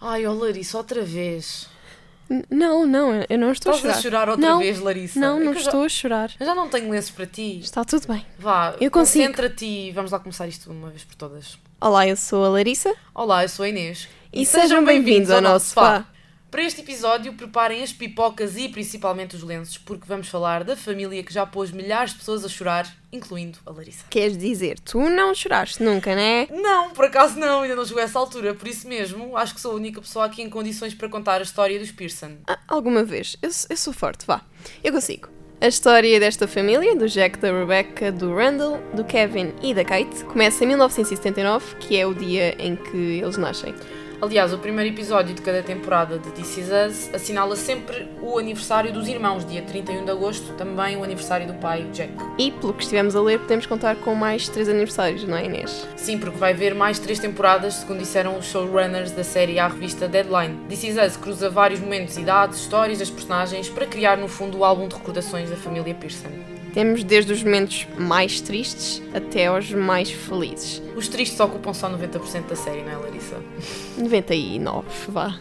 Ai, ó Larissa, outra vez. N- Não, não, eu não estou Estás a chorar. chorar outra não, vez, Larissa? Não, É não eu já- estou a chorar. Eu já não tenho lenços para ti. Está tudo bem. Vá, Eu consigo. concentra-te e vamos lá começar isto uma vez por todas. Olá, eu sou a Larissa Olá, eu sou a Inês. e, sejam bem-vindos ao nosso spa. Para este episódio, preparem as pipocas e principalmente os lenços, porque vamos falar da família que já pôs milhares de pessoas a chorar, incluindo a Larissa. Queres dizer, tu não choraste nunca, né? Não, por acaso não, ainda não chegou a essa altura, por isso mesmo, acho que sou a única pessoa aqui em condições para contar a história dos Pearson. Ah, alguma vez. Eu, eu sou forte, vá. Eu consigo. A história desta família, do Jack, da Rebecca, do Randall, do Kevin e da Kate, começa em 1979, que é o dia em que eles nascem. Aliás, o primeiro episódio de cada temporada de This Is Us assinala sempre o aniversário dos irmãos, dia 31 de agosto, também o aniversário do pai, Jack. E, pelo que estivemos a ler, podemos contar com mais três aniversários, não é, Inês? Sim, porque vai haver mais três temporadas, segundo disseram os showrunners da série à revista Deadline. This Is Us cruza vários momentos, idades, histórias das personagens para criar, no fundo, o álbum de recordações da família Pearson. Temos desde os momentos mais tristes até aos mais felizes. Os tristes ocupam só 90% da série, não é, Larissa? 99, vá.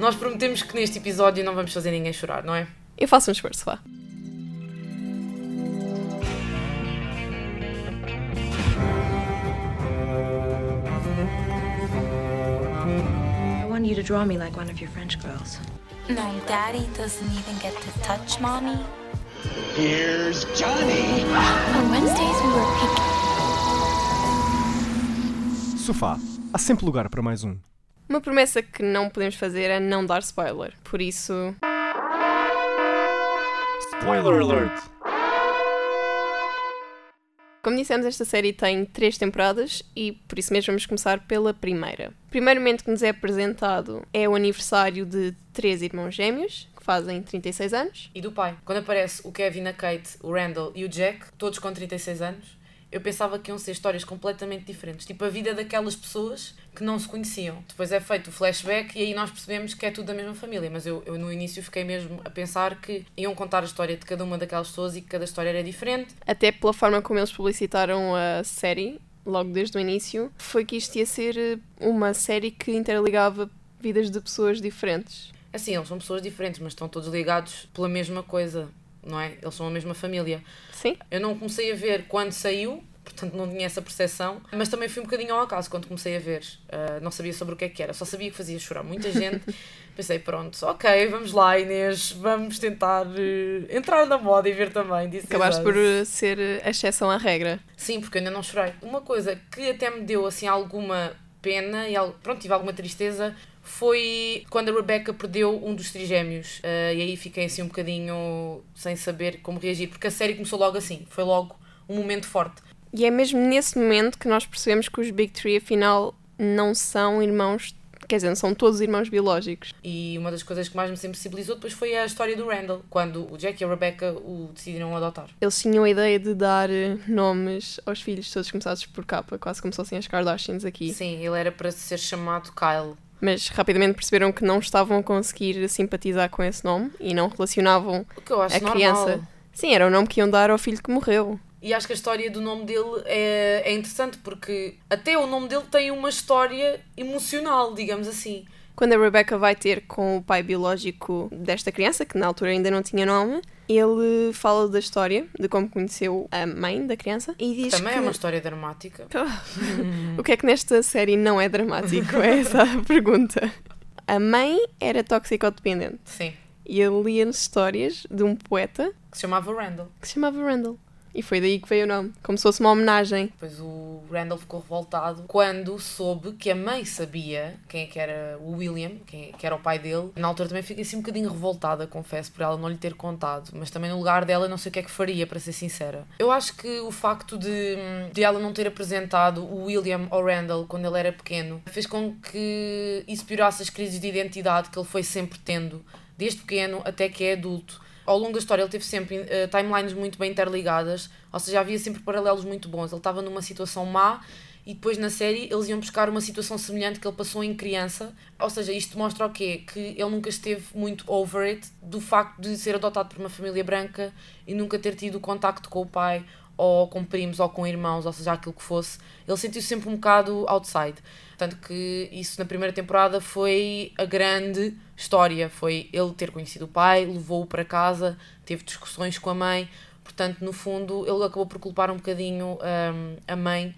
Nós prometemos que neste episódio não vamos fazer ninguém chorar, não é? Eu faço um esforço, vá. You to draw me like one of your French girls. No, Daddy doesn't even get to touch Mommy. Here's Johnny. On Wednesdays, we were picking. Sofá. Há sempre lugar para mais um. Uma promessa que não podemos fazer é não dar spoiler. Por isso, Spoiler alert! como dissemos, esta série tem três temporadas e por isso mesmo vamos começar pela primeira. O primeiro momento que nos é apresentado é o aniversário de três irmãos gêmeos, fazem 36 anos. E do pai. Quando aparece o Kevin, a Kate, o Randall e o Jack, todos com 36 anos, eu pensava que iam ser histórias completamente diferentes. Tipo a vida daquelas pessoas que não se conheciam. Depois é feito o flashback e aí nós percebemos que é tudo da mesma família. Mas eu, eu no início fiquei mesmo a pensar que iam contar a história de cada uma daquelas pessoas e que cada história era diferente. Até pela forma como eles publicitaram a série, logo desde o início, foi que isto ia ser eh, uma série que interligava vidas de pessoas diferentes. Assim, eles são pessoas diferentes, mas estão todos ligados pela mesma coisa, não é? Eles são a mesma família. Sim? Eu não comecei a ver quando saiu, portanto não tinha essa percepção, mas também fui um bocadinho ao acaso quando comecei a ver. Uh, não sabia sobre o que é que era, só sabia que fazia chorar muita gente. Pensei, pronto, ok, vamos lá, Inês, vamos tentar uh, entrar na moda e ver também. Is Acabaste por eh, ser eh, a exceção à regra. Sim, porque eu ainda não chorei. Uma coisa que até me deu assim alguma pena e pronto, tive alguma tristeza foi quando a Rebecca perdeu um dos trigêmeos. Uh, e aí fiquei assim um bocadinho sem saber como reagir, porque a série começou logo assim, foi logo um momento forte. E é mesmo nesse momento que nós percebemos que os Big Three, afinal, não são irmãos, quer dizer, não são todos irmãos biológicos. E uma das coisas que mais me sensibilizou depois foi a história do Randall, quando o Jack e a Rebecca o decidiram adotar. Eles tinham a ideia de dar eh, nomes aos filhos todos começados por capa, quase como se fossem as Kardashians aqui. Sim, ele era para ser chamado Kyle. Mas rapidamente perceberam que não estavam a conseguir simpatizar com esse nome e não relacionavam a normal. criança. Sim, era o nome que iam dar ao filho que morreu. E acho que a história do nome dele é, é interessante porque até o nome dele tem uma história emocional, digamos assim. Quando a Rebecca vai ter com o pai biológico desta criança, que na altura ainda não tinha nome, ele fala da história, de como conheceu a mãe da criança e diz Também que... é uma história dramática. O que é que nesta série não é dramático? É essa a pergunta. A mãe era toxicodependente Sim. e ele lia-nos histórias de um poeta Que se chamava Randall. que se chamava Randall. E foi daí que veio o nome, como se fosse uma homenagem. Depois o Randall ficou revoltado quando soube que a mãe sabia quem é que era o William, quem é que era o pai dele. Na altura também fiquei assim um bocadinho revoltada, confesso, por ela não lhe ter contado. Mas também no lugar dela não sei o que é que faria, para ser sincera. Eu acho que o facto de, de ela não ter apresentado o William ao Randall quando ele era pequeno fez com que isso piorasse as crises de identidade que ele foi sempre tendo, desde pequeno até que é adulto ao longo da história ele teve sempre eh, timelines muito bem interligadas, ou seja, havia sempre paralelos muito bons. Ele estava numa situação má e depois na série eles iam buscar uma situação semelhante que ele passou em criança. Ou seja, isto mostra o quê? Que ele nunca esteve muito over it do facto de ser adotado por uma família branca e nunca ter tido contacto com o pai ou com primos, ou com irmãos, ou seja, aquilo que fosse, ele sentiu-se sempre um bocado outside. Tanto que isso na primeira temporada foi a grande história. Foi ele ter conhecido o pai, levou-o para casa, teve discussões com a mãe. Portanto, no fundo, ele acabou por culpar um bocadinho hum, a mãe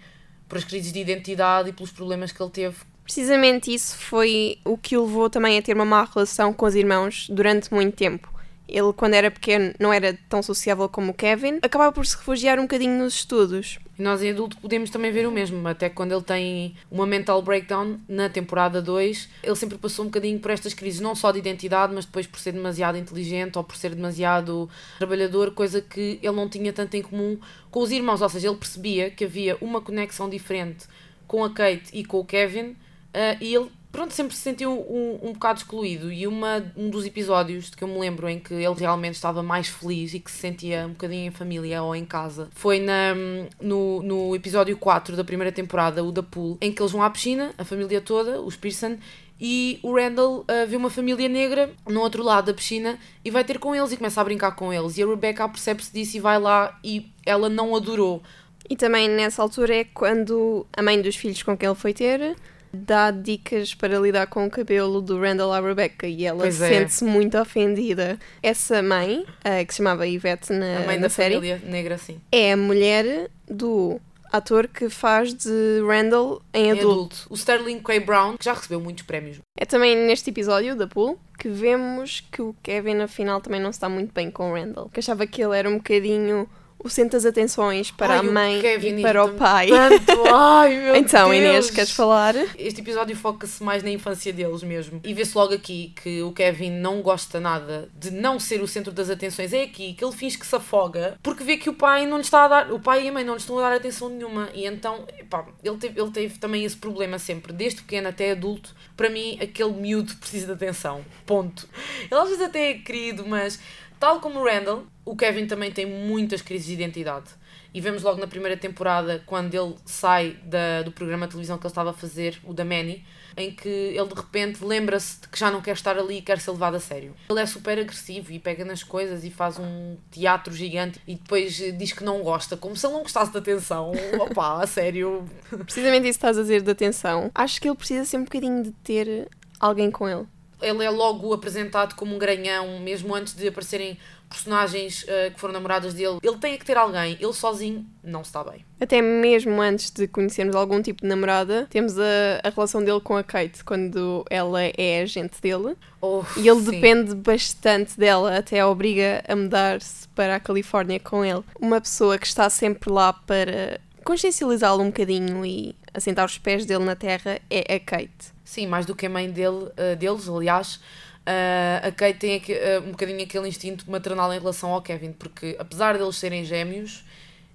por as crises de identidade e pelos problemas que ele teve Precisamente isso foi o que o levou também a ter uma má relação com os irmãos durante muito tempo. Ele, quando era pequeno, não era tão sociável como o Kevin, acabava por se refugiar um bocadinho nos estudos. Nós, em adulto, podemos também ver o mesmo. Até quando ele tem uma mental breakdown na temporada 2, ele sempre passou um bocadinho por estas crises, não só de identidade, mas depois por ser demasiado inteligente ou por ser demasiado trabalhador, coisa que ele não tinha tanto em comum com os irmãos. Ou seja, ele percebia que havia uma conexão diferente com a Kate e com o Kevin, uh, e ele pronto, sempre se sentiu um, um bocado excluído. E uma, um dos episódios de que eu me lembro em que ele realmente estava mais feliz e que se sentia um bocadinho em família ou em casa foi na, no, no episódio 4 da primeira temporada, o da Pool, em que eles vão à piscina, a família toda, os Pearson, e o Randall uh, vê uma família negra no outro lado da piscina e vai ter com eles e começa a brincar com eles. E a Rebecca percebe-se disso e vai lá e ela não adorou. E também nessa altura é quando a mãe dos filhos com quem ele foi ter dá dicas para lidar com o cabelo do Randall à Rebecca e ela é. sente-se muito ofendida. Essa mãe, eh, que se chamava Ivete na, A mãe na da série, família negra, sim. é a mulher do ator que faz de Randall em Em adulto. adulto. O Sterling K. Brown, que já recebeu muitos prémios. É também neste episódio da Pool que vemos que o Kevin afinal também não está muito bem com o Randall. Que achava que ele era um bocadinho o centro das atenções para Ai, a mãe Kevin e para o pai. Tanto, ai meu Então, Deus. Inês, queres falar? Este episódio foca-se mais na infância deles mesmo. E vê-se logo aqui que o Kevin não gosta nada de não ser o centro das atenções. É aqui que ele finge que se afoga porque vê que o pai não lhe está a dar, o pai e a mãe não lhe estão a dar atenção nenhuma. E então, epá, ele teve, ele teve também esse problema sempre, desde pequeno até adulto. Para mim, aquele miúdo precisa de atenção. Ponto. Ele às vezes até é querido, mas tal como o Randall, o Kevin também tem muitas crises de identidade. E vemos logo na primeira temporada, quando ele sai da, do programa de televisão que ele estava a fazer, o da Manny, em que ele de repente lembra-se de que já não quer estar ali e quer ser levado a sério. Ele é super agressivo e pega nas coisas e faz um teatro gigante e depois diz que não gosta, como se ele não gostasse de atenção. Opa, a sério. Precisamente isso que estás a dizer de atenção. Acho que ele precisa ser um bocadinho de ter alguém com ele. Ele é logo apresentado como um granhão, mesmo antes de aparecerem personagens eh, que foram namoradas dele. Ele tem que ter alguém, ele sozinho não está bem. Até mesmo antes de conhecermos algum tipo de namorada, temos a, a relação dele com a Kate, quando ela é agente dele. Oh, E ele sim. depende bastante dela, até a obriga a mudar-se para a Califórnia com ele. Uma pessoa que está sempre lá para consciencializá-lo um bocadinho e assentar os pés dele na terra é a Kate. Sim, mais do que a mãe dele, eh, deles, aliás. eh, a Kate tem aque- eh, um bocadinho aquele instinto maternal em relação ao Kevin, porque apesar deles serem gêmeos,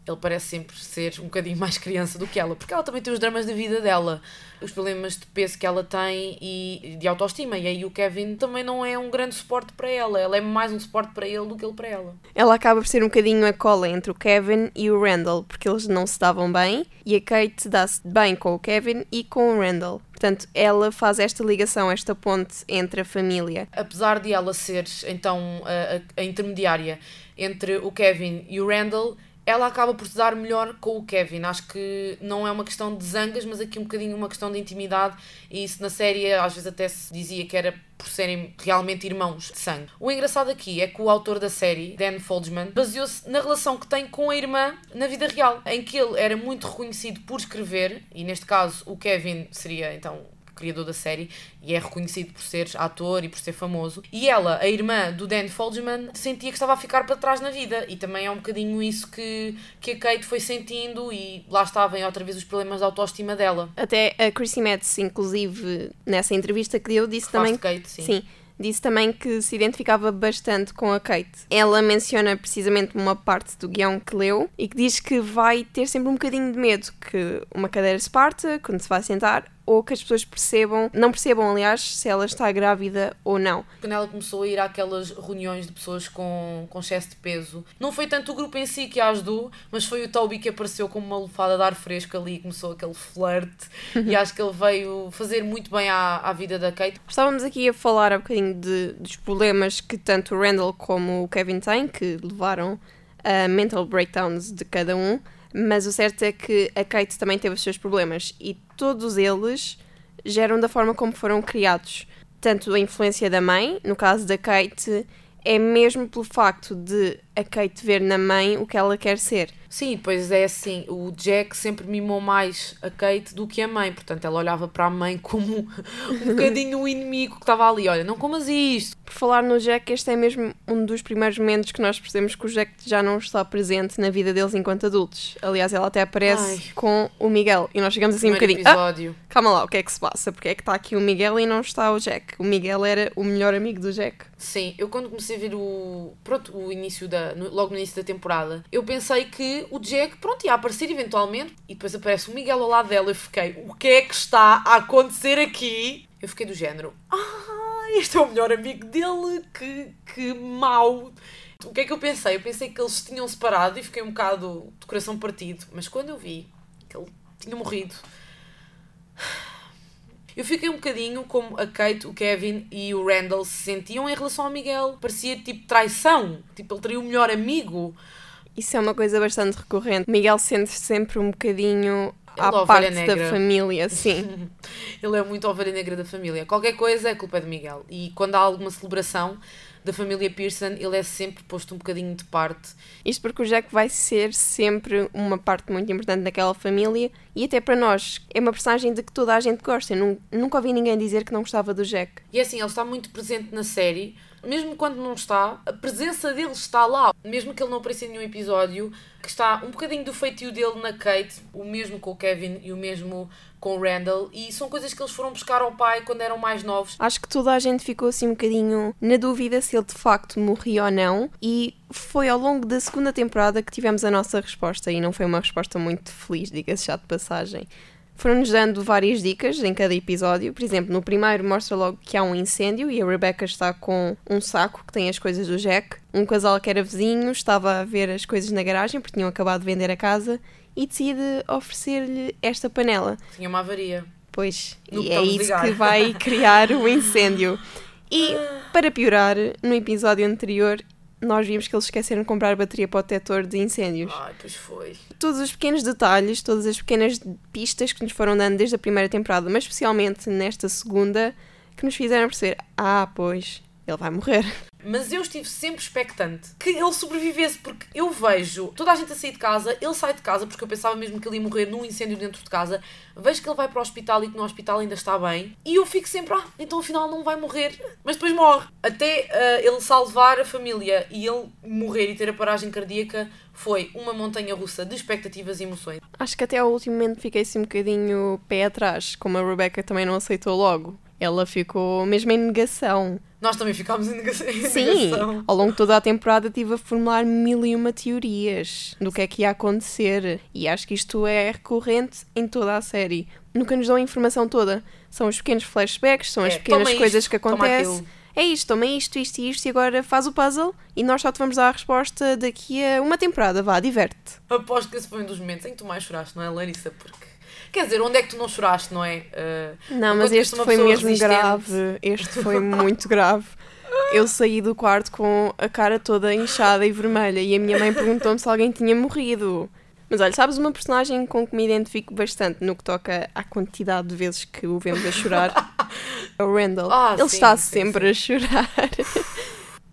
ele parece sempre ser um bocadinho mais criança do que ela, porque ela também tem os dramas da vida dela, os problemas de peso que ela tem e de autoestima, e aí o Kevin também não é um grande suporte para ela, ela é mais um suporte para ele do que ele para ela. Ela acaba por ser um bocadinho a cola entre o Kevin e o Randall, porque eles não se davam bem, e a Kate dá-se bem com o Kevin e com o Randall. Portanto, ela faz esta ligação, esta ponte entre a família. apesar de ela ser então a, a- intermediária entre o Kevin e o Randall, ela acaba por se dar melhor com o Kevin. Acho que não é uma questão de zangas, mas aqui um bocadinho uma questão de intimidade. E isso na série às vezes até se dizia que era por serem realmente irmãos de sangue. O engraçado aqui é que o autor da série, Dan Foldsman, baseou-se na relação que tem com a irmã na vida real, em que ele era muito reconhecido por escrever, e neste caso o Kevin seria então criador da série e é reconhecido por ser ator e por ser famoso. E ela, a irmã do Dan Folgeman, sentia que estava a ficar para trás na vida e também é um bocadinho isso que, que a Kate foi sentindo e lá estavam outra vez os problemas de autoestima dela. Até a Chrissy Metz, inclusive, nessa entrevista que deu, disse Faz também Kate, sim. Sim, disse também que se identificava bastante com a Kate. Ela menciona precisamente uma parte do guião que leu e que diz que vai ter sempre um bocadinho de medo que uma cadeira se parta quando se vai sentar ou que as pessoas percebam, não percebam, aliás, se ela está grávida ou não. Quando ela começou a ir àquelas reuniões de pessoas com, com excesso de peso, não foi tanto o grupo em si que a ajudou, mas foi o Toby que apareceu como uma lufada de ar fresco ali e começou aquele flerte. e acho que ele veio fazer muito bem à, à vida da Kate. Estávamos aqui a falar um bocadinho de, dos problemas que tanto o Randall como o Kevin têm, que levaram a mental breakdowns de cada um, mas o certo é que a Kate também teve os seus problemas e todos eles geram da forma como foram criados. Tanto a influência da mãe, no caso da Kate, é mesmo pelo facto de a Kate ver na mãe o que ela quer ser. Sim, pois é assim, o Jack sempre mimou mais a Kate do que a mãe, portanto ela olhava para a mãe como um bocadinho o inimigo que estava ali, olha, não comas isto. Por falar no Jack, este é mesmo um dos primeiros momentos que nós percebemos que o Jack já não está presente na vida deles enquanto adultos. Aliás, ela até aparece Ai. com o Miguel e nós chegamos assim um Primeiro bocadinho. "Ah, episódio. calma lá, o que é que se passa? Porque é que está aqui o Miguel e não está o Jack? O Miguel era o melhor amigo do Jack. Sim, eu quando comecei a ver o, pronto, o início da, no- logo no início da temporada, eu pensei que o Jack, pronto, ia aparecer eventualmente e depois aparece o Miguel ao lado dela. Eu fiquei, o que é que está a acontecer aqui? Eu fiquei do género, ah, este é o melhor amigo dele, que, que mau. O que é que eu pensei? Eu pensei que eles tinham separado e fiquei um bocado de coração partido, mas quando eu vi que ele tinha morrido, eu fiquei um bocadinho como a Kate, o Kevin e o Randall se sentiam em relação ao Miguel. Parecia tipo traição. Tipo, ele teria o melhor amigo. Isso é uma coisa bastante recorrente. Miguel sente-se sempre um bocadinho é a à ovelha parte da negra. família, sim. Ele é muito a ovelha negra da família. Qualquer coisa é culpa de Miguel. E quando há alguma celebração da família Pearson, ele é sempre posto um bocadinho de parte. Isto porque o Jack vai ser sempre uma parte muito importante daquela família e até para nós é uma personagem de que toda a gente gosta. Eu nun- nunca ouvi ninguém dizer que não gostava do Jack. E é assim, ele está muito presente na série. Mesmo quando não está, a presença dele está lá. Mesmo que ele não apareça em nenhum episódio, que está um bocadinho do feitio dele na Kate, o mesmo com o Kevin e o mesmo com o Randall. E são coisas que eles foram buscar ao pai quando eram mais novos. Acho que toda a gente ficou assim um bocadinho na dúvida se ele de facto morria ou não e foi ao longo da segunda temporada que tivemos a nossa resposta e não foi uma resposta muito feliz, diga-se já de passagem. Foram-nos dando várias dicas em cada episódio. Por exemplo, no primeiro mostra logo que há um incêndio e a Rebecca está com um saco que tem as coisas do Jack. Um casal que era vizinho estava a ver as coisas na garagem porque tinham acabado de vender a casa e decide oferecer-lhe esta panela. Tinha uma avaria. Pois, No e é isso ligar. que vai criar o incêndio. E, para piorar, no episódio anterior, nós vimos que eles esqueceram de comprar bateria para o detector de incêndios. Ai, pois foi. Todos os pequenos detalhes, todas as pequenas pistas que nos foram dando desde a primeira temporada, mas especialmente nesta segunda, que nos fizeram perceber: ah, pois, ele vai morrer. Mas eu estive sempre expectante que ele sobrevivesse, porque eu vejo toda a gente a sair de casa, ele sai de casa, porque eu pensava mesmo que ele ia morrer num incêndio dentro de casa, vejo que ele vai para o hospital e que no hospital ainda está bem, e eu fico sempre, ah, então afinal não vai morrer, mas depois morre. Até ah, ele salvar a família e ele morrer e ter a paragem cardíaca foi uma montanha russa de expectativas e emoções. Acho que até ao último momento fiquei assim um bocadinho pé atrás, como a Rebecca também não aceitou logo. Ela ficou mesmo em negação. Nós também ficámos em nega- em Sim, negação. ao longo de toda a temporada estive a formular mil e uma teorias do que é que ia acontecer. E acho que isto é recorrente em toda a série. Nunca nos dão a informação toda. São os pequenos flashbacks, são as É, pequenas coisas isto, que acontecem. É isto, toma isto, isto e isto, e agora faz o puzzle e nós só te vamos dar a resposta daqui a uma temporada. Vá, diverte. Aposto que esse foi um dos momentos em que tu mais choraste, não é, Larissa? Porque. Quer dizer, onde é que tu não choraste, não é? Ah, Não, mas este foi mesmo resistente. grave. Este foi muito grave. Eu saí do quarto com a cara toda inchada e vermelha e a minha mãe perguntou-me se alguém tinha morrido. Mas olha, sabes uma personagem com que me identifico bastante no que toca à quantidade de vezes que o vemos a chorar? É o Randall. Ah, Ele sim, está sim, sempre a chorar.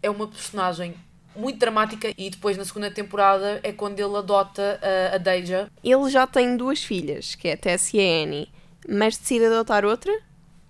É uma personagem muito dramática e depois na segunda temporada é quando ele adota a, a Deja. Ele já tem duas filhas, que é a Tess e a Annie, mas decide adotar outra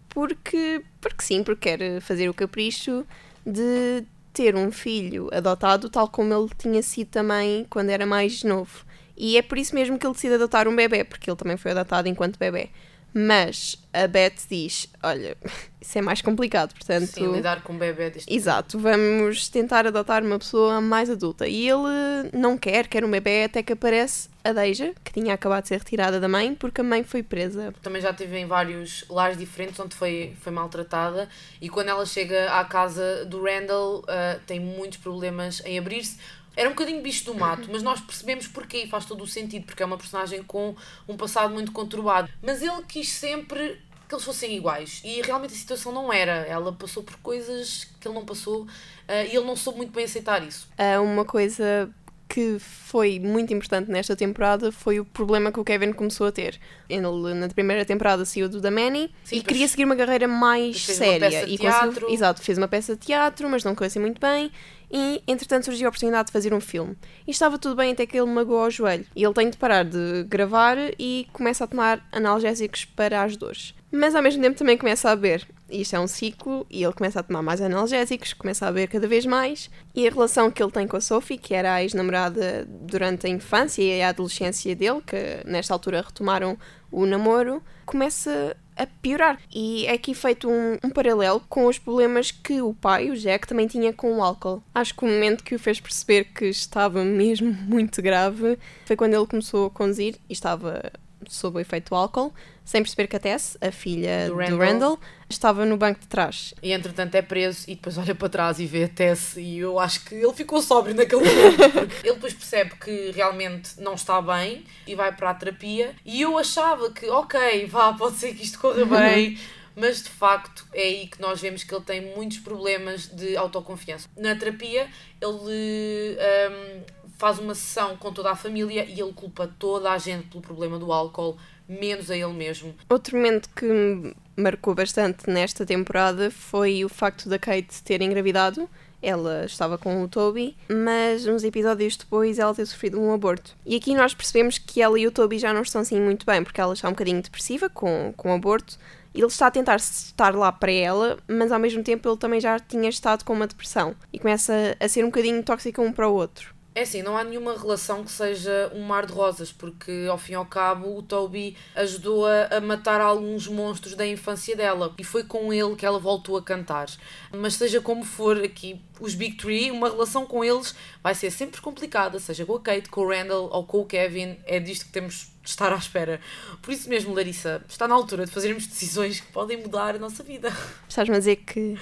porque, porque sim, porque quer fazer o capricho de ter um filho adotado, tal como ele tinha sido também quando era mais novo. E é por isso mesmo que ele decide adotar um bebê, porque ele também foi adotado enquanto bebê. Mas a Beth diz: Olha, isso é mais complicado, portanto. Sim, lidar com um bebê deste Exato, vamos tentar adotar uma pessoa mais adulta. E ele não quer, quer um bebê, até que aparece a Deja, que tinha acabado de ser retirada da mãe porque a mãe foi presa. Também já teve em vários lares diferentes onde foi, foi maltratada e quando ela chega à casa do Randall ah, tem muitos problemas em abrir-se. Era um bocadinho bicho do mato, mas nós percebemos porquê e faz todo o sentido, porque é uma personagem com um passado muito conturbado. Mas ele quis sempre que eles fossem iguais e realmente a situação não era. Ela passou por coisas que ele não passou ah, e ele não soube muito bem aceitar isso. Ah, uma coisa que foi muito importante nesta temporada foi o problema que o Kevin começou a ter. Ele, na primeira temporada, saiu do The Manny Sim, e queria seguir uma carreira mais séria. e teatro. conseguiu, exato, fez uma peça de teatro, mas não correu assim muito bem. E, entretanto, surgiu a oportunidade de fazer um filme. E estava tudo bem até que ele magoou ao joelho. E ele tem de parar de gravar e começa a tomar analgésicos para as dores. Mas ao mesmo tempo também começa a beber. Isto é um ciclo e ele começa a tomar mais analgésicos, começa a beber cada vez mais. E a relação que ele tem com a Sophie, que era a ex-namorada durante a infância e a adolescência dele, que nesta altura retomaram o namoro, começa a piorar. E é aqui feito um, um paralelo com os problemas que o pai, o Jack, também tinha com o álcool. Acho que o momento que o fez perceber que estava mesmo muito grave foi quando ele começou a conduzir e estava sob o efeito do álcool, sem perceber que a Tess, a filha Do do Randall. Randall, estava no banco de trás. E entretanto é preso e depois olha para trás e vê a Tess e eu acho que ele ficou sóbrio naquele momento. ele depois percebe que realmente não está bem e vai para a terapia. E eu achava que, ok, vá, pode ser que isto corra bem. Mas de facto é aí que nós vemos que ele tem muitos problemas de autoconfiança. Na terapia, ele hum, faz uma sessão com toda a família e ele culpa toda a gente pelo problema do álcool, menos a ele mesmo. Outro momento que me marcou bastante nesta temporada foi o facto da Kate ter engravidado. Ela estava com o Toby, mas uns episódios depois ela ter sofrido um aborto. E aqui nós percebemos que ela e o Toby já não estão assim muito bem, porque ela está um bocadinho depressiva com, com o aborto. Ele está a tentar estar lá para ela, mas ao mesmo tempo ele também já tinha estado com uma depressão. E começa a ser um bocadinho tóxico um para o outro. É assim, não há nenhuma relação que seja um mar de rosas, porque ao fim e ao cabo o Toby ajudou-a a matar alguns monstros da infância dela e foi com ele que ela voltou a cantar. Mas seja como for aqui, os Big Three, uma relação com eles vai ser sempre complicada, seja com a Kate, com o Randall ou com o Kevin, é disto que temos de estar à espera. Por isso mesmo, Larissa, está na altura de fazermos decisões que podem mudar a nossa vida. Estás-me a dizer que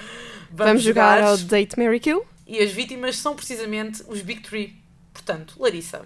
vamos, jogar ao Date Mary Kill? E as vítimas são precisamente os Big Three. Portanto, Larissa, o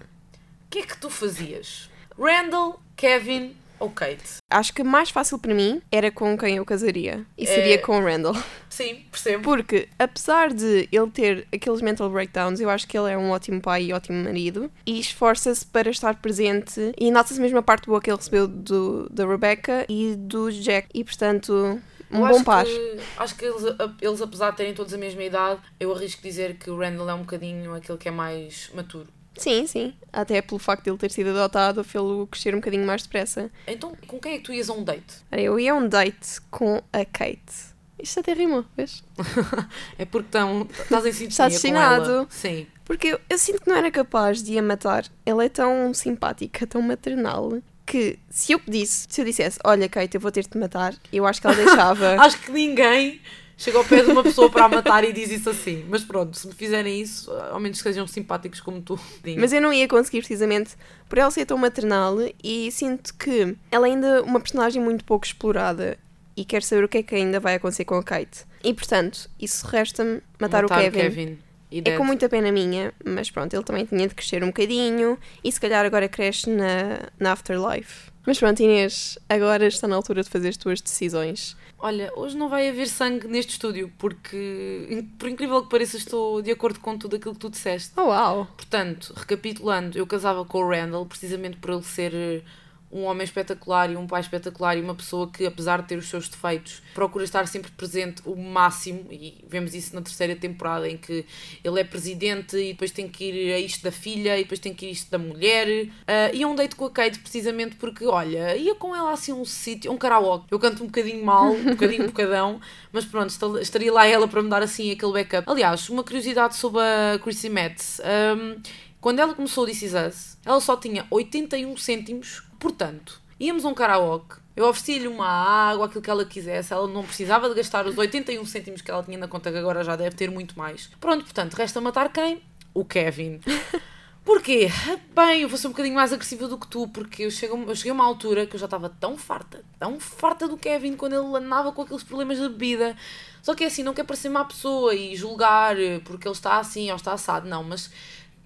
que é que tu fazias? Randall, Kevin ou Kate? Acho que mais fácil para mim era com quem eu casaria. E seria É. com o Randall. Sim, percebo. Porque, apesar de ele ter aqueles mental breakdowns, eu acho que ele é um ótimo pai e ótimo marido. E esforça-se para estar presente. E nota-se mesmo a parte boa que ele recebeu do, da Rebecca e do Jack. E, portanto, um Eu bom par. Que, acho que eles, eles, apesar de terem todos a mesma idade, eu arrisco dizer que o Randall é um bocadinho aquele que é mais maturo. Sim, sim. Até pelo facto de ele ter sido adotado, fê-lo crescer um bocadinho mais depressa. Então, com quem é que tu ias a um date? Eu ia a um date com a Kate. Isto até rimou, vês? É porque tão, estás em sintonia Está destinado. Sim. Porque eu, eu sinto que não era capaz de a matar. Ela é tão simpática, tão maternal, que se eu pedisse, se eu dissesse, olha Kate, eu vou ter de te matar, eu acho que ela deixava. Acho que ninguém chega ao pé de uma pessoa para a matar e diz isso assim. Mas pronto, se me fizerem isso, ao menos que sejam simpáticos como tu. Mas eu não ia conseguir precisamente por ela ser tão maternal e sinto que ela ainda é uma personagem muito pouco explorada e quero saber o que é que ainda vai acontecer com a Kate. E portanto, isso resta-me matar, o Kevin. E É com muita pena minha, mas pronto, ele também tinha de crescer um bocadinho e se calhar agora cresce na, na Afterlife. Mas pronto, Inês, agora está na altura de fazer as tuas decisões. Olha, hoje não vai haver sangue neste estúdio, porque, por incrível que pareça, estou de acordo com tudo aquilo que tu disseste. Oh, uau! Portanto, recapitulando, eu casava com o Randall precisamente por ele ser um homem espetacular e um pai espetacular e uma pessoa que, apesar de ter os seus defeitos, procura estar sempre presente o máximo. E vemos isso na terceira temporada, em que ele é presidente e depois tem que ir a isto da filha e depois tem que ir a isto da mulher. Ah, e é um date com a Kate precisamente porque, olha, ia com ela assim um sítio, um karaoke. Eu canto um bocadinho mal, um bocadinho um bocadão, mas pronto, esta- estaria lá ela para me dar assim aquele backup. Aliás, uma curiosidade sobre a Chrissy Metz. Ahm, quando ela começou o This Is Us, ela só tinha 81 cêntimos, portanto, íamos a um karaoke, eu oferecia-lhe uma água, aquilo que ela quisesse, ela não precisava de gastar os 81 cêntimos que ela tinha na conta, que agora já deve ter muito mais. Pronto, portanto, resta matar quem? O Kevin. Porquê? Bem, eu vou ser um bocadinho mais agressiva do que tu, porque eu, chego, eu cheguei a uma altura que eu já estava tão farta, tão farta do Kevin quando ele andava com aqueles problemas de bebida. Só que é assim, não quer parecer má pessoa e julgar eh, porque ele está assim ou está assado, não, mas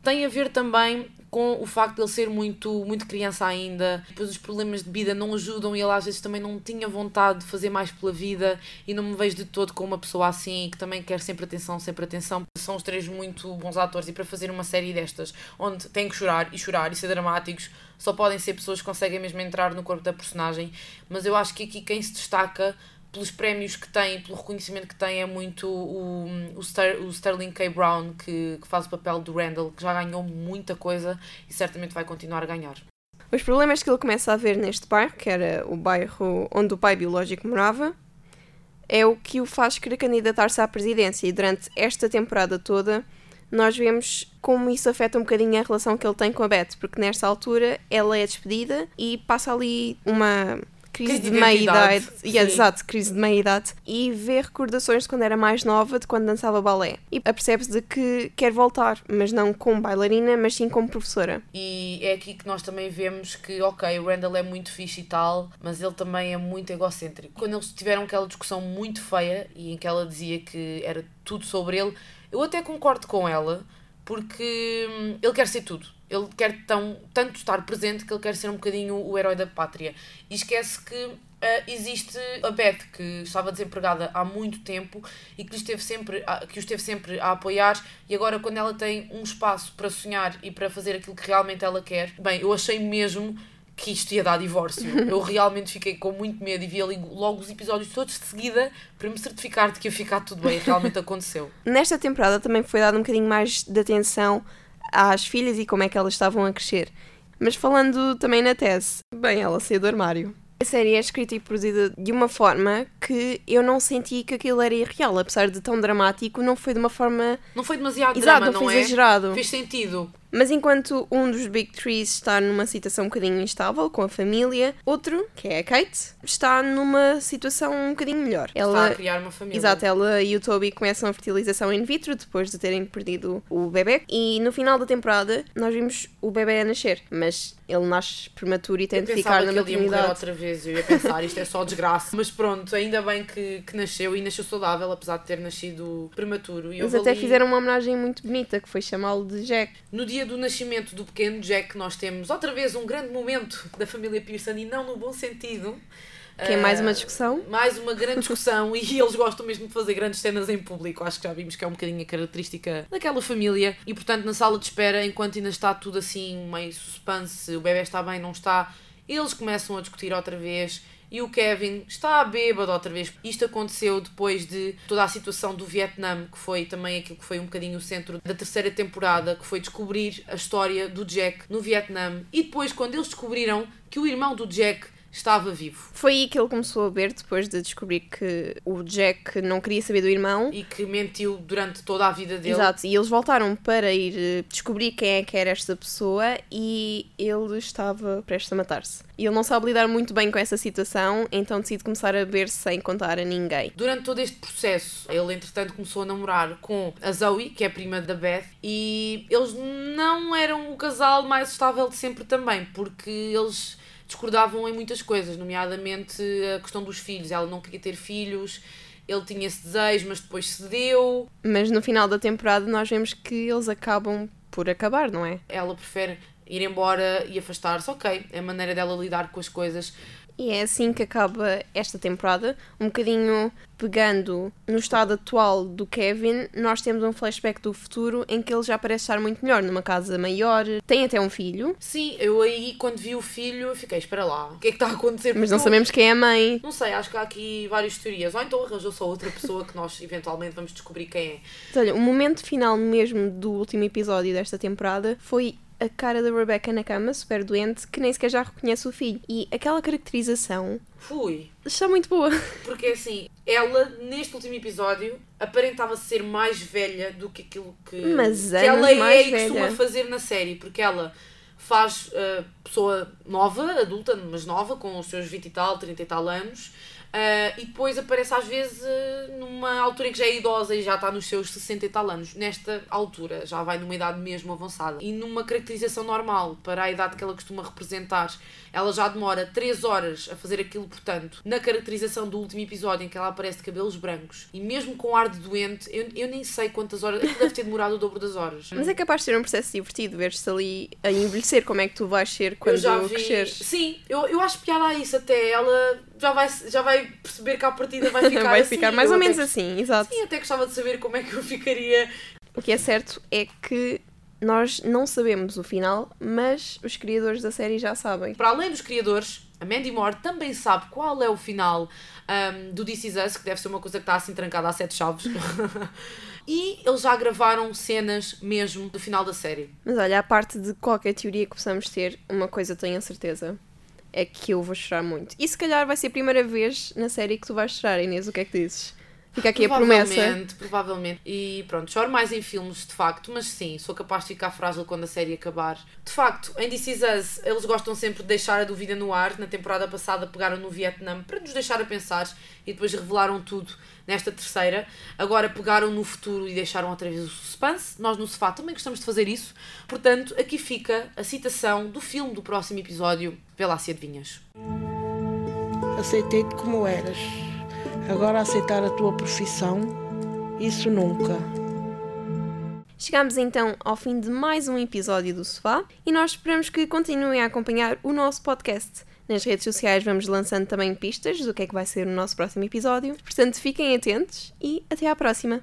tem a ver também com o facto de ele ser muito, muito criança ainda, depois os problemas de vida não ajudam e ele às vezes também não tinha vontade de fazer mais pela vida e não me vejo de todo como uma pessoa assim que também quer sempre atenção, sempre atenção. São os três muito bons atores e para fazer uma série destas onde têm que chorar e chorar e ser dramáticos só podem ser pessoas que conseguem mesmo entrar no corpo da personagem, mas eu acho que aqui quem se destaca pelos prémios que tem, pelo reconhecimento que tem, é muito o, o, Star, o Sterling K. Brown, que, que faz o papel do Randall, que já ganhou muita coisa e certamente vai continuar a ganhar. Os problemas que ele começa a ver neste bairro, que era o bairro onde o pai biológico morava, é o que o faz querer candidatar-se à presidência. E durante esta temporada toda, nós vemos como isso afeta um bocadinho a relação que ele tem com a Beth, porque nesta altura ela é despedida e passa ali uma crise, de, de meia-idade. Yeah, exato, crise de meia-idade. E vê recordações de quando era mais nova, de quando dançava balé. E apercebe-se de que quer voltar, mas não como bailarina, mas sim como professora. E é aqui que nós também vemos que, ok, o Randall é muito fixe e tal, mas ele também é muito egocêntrico. Quando eles tiveram aquela discussão muito feia e em que ela dizia que era tudo sobre ele, eu até concordo com ela, porque hum, ele quer ser tudo. Ele quer tão, tanto estar presente que ele quer ser um bocadinho o herói da pátria. E esquece que ah, existe a Beth, que estava desempregada há muito tempo e que, esteve sempre, a- que o esteve sempre a apoiar, e agora, quando ela tem um espaço para sonhar e para fazer aquilo que realmente ela quer, bem, eu achei mesmo que isto ia dar divórcio. Eu realmente fiquei com muito medo e vi ali logo os episódios todos de seguida para me certificar de que ia ficar tudo bem. Realmente aconteceu. Nesta temporada também foi dado um bocadinho mais de atenção às filhas e como é que elas estavam a crescer. Mas falando também na Tess, bem, ela saiu do armário. A série é escrita e produzida de uma forma que eu não senti que aquilo era irreal, apesar de tão dramático, não foi de uma forma. Não foi demasiado Exato, drama, não não foi é? exagerado. Fez sentido. Mas enquanto um dos Big Trees está numa situação um bocadinho instável com a família, outro, que é a Kate, está numa situação um bocadinho melhor. Está Ela a criar uma família. Exato, ela e o Toby começam a fertilização in vitro depois de terem perdido o bebê. E no final da temporada nós vimos o bebê a nascer, mas ele nasce prematuro e tem Eu de ficar na que ele ia morrer maternidade. outra vez. Eu ia pensar, isto é só desgraça. Mas pronto, ainda bem que, que nasceu e nasceu saudável, apesar de ter nascido prematuro. E Eles até ali- fizeram uma homenagem muito bonita, que foi chamá-lo de Jack. No dia do nascimento do pequeno Jack, nós temos outra vez um grande momento da família Pearson e não no bom sentido. Que é mais Ah, uma discussão. Mais uma grande discussão e eles gostam mesmo de fazer grandes cenas em público. Acho que já vimos que é um bocadinho a característica daquela família. E portanto, na sala de espera, enquanto ainda está tudo assim, meio suspense, o bebê está bem, não está, eles começam a discutir outra vez. E o Kevin está bêbado outra vez. Isto aconteceu depois de toda a situação do Vietnã, que foi também aquilo que foi um bocadinho o centro da terceira temporada, que foi descobrir a história do Jack no Vietnã. E depois, quando eles descobriram que o irmão do Jack estava vivo Foi aí que ele começou a ver, depois de descobrir que o Jack não queria saber do irmão. e que mentiu durante toda a vida dele. Exato, e eles voltaram para ir eh, descobrir quem é que era esta pessoa e ele estava prestes a matar-se. E ele não sabe lidar muito bem com essa situação, então decide começar a beber sem contar a ninguém. Durante todo este processo, ele entretanto começou a namorar com a Zoe, que é a prima da Beth, e eles não eram o casal mais estável de sempre também, porque eles discordavam em muitas coisas, nomeadamente a questão dos filhos. Ela não queria ter filhos, ele tinha esse desejo, mas depois cedeu. Mas no final da temporada nós vemos que eles acabam por acabar, não é? Ela prefere ir embora e afastar-se. Ok, é a maneira dela lidar com as coisas. E é assim que acaba esta temporada, um bocadinho pegando no estado atual do Kevin, nós temos um flashback do futuro em que ele já parece estar muito melhor, numa casa maior, tem até um filho, Sim, eu aí quando vi o filho, fiquei, espera lá, o que é que está a acontecer? mas não sabemos quem é a mãe. Não sei, acho que há aqui várias teorias. Ou então arranjou só outra pessoa que nós eventualmente vamos descobrir quem é. Olha, o momento final mesmo do último episódio desta temporada foi a cara da Rebecca na cama, super doente, que nem sequer já reconhece o filho. E aquela caracterização Fui. está muito boa. Porque assim, ela neste último episódio aparentava ser mais velha do que aquilo que, Mas que ela é e costuma fazer na série. Porque ela faz uh, pessoa nova, adulta, mas nova, com os seus 20 e tal, 30 e tal anos. Ah, e depois aparece às vezes numa altura em que já é idosa e já está nos seus 60 e tal anos. Nesta altura já vai numa idade mesmo avançada. E numa caracterização normal para a idade que ela costuma representar, ela já demora 3 horas a fazer aquilo, portanto, na caracterização do último episódio em que ela aparece de cabelos brancos e mesmo com ar de doente, eu, eu nem sei quantas horas, deve ter demorado o dobro das horas. Mas é capaz de ser um processo divertido ver-se ali a envelhecer, como é que tu vais ser quando eu já vi... cresceres. Sim, eu, eu acho piada a isso até. Ela já vai, já vai perceber que a partida vai ficar vai assim. ficar mais Eu ou menos gost- assim, exato. Sim, até gostava de saber como é que eu ficaria. O que é certo é que nós não sabemos o final, mas os criadores da série já sabem. Para além dos criadores, a Mandy Moore também sabe qual é o final ahm, do This Is Us, que deve ser uma coisa que está assim trancada a sete chaves. e eles já gravaram cenas mesmo do final da série. Mas olha, a parte de qualquer teoria que possamos ter, uma coisa tenho a certeza. É que eu vou chorar muito. E se calhar vai ser a primeira vez na série que tu vais chorar, Inês. O que é que dizes? Fica aqui a promessa. Provavelmente, provavelmente. E pronto, choro mais em filmes, de facto, mas sim, sou capaz de ficar frágil quando a série acabar. De facto, em This Is Us, eles gostam sempre de deixar a dúvida no ar. Na temporada passada pegaram no Vietnã para nos deixar a pensar e depois revelaram tudo nesta terceira. Agora pegaram no futuro e deixaram outra vez o suspense. Nós no sofá também gostamos de fazer isso. Portanto, aqui fica a citação do filme do próximo episódio, Vê lá se adivinhas. Aceitei-te como eras. Agora aceitar a tua profissão, isso nunca. Chegamos então ao fim de mais um episódio do Sofá e nós esperamos que continuem a acompanhar o nosso podcast. Nas redes sociais vamos lançando também pistas do que é que vai ser o nosso próximo episódio. Portanto, fiquem atentos e até à próxima.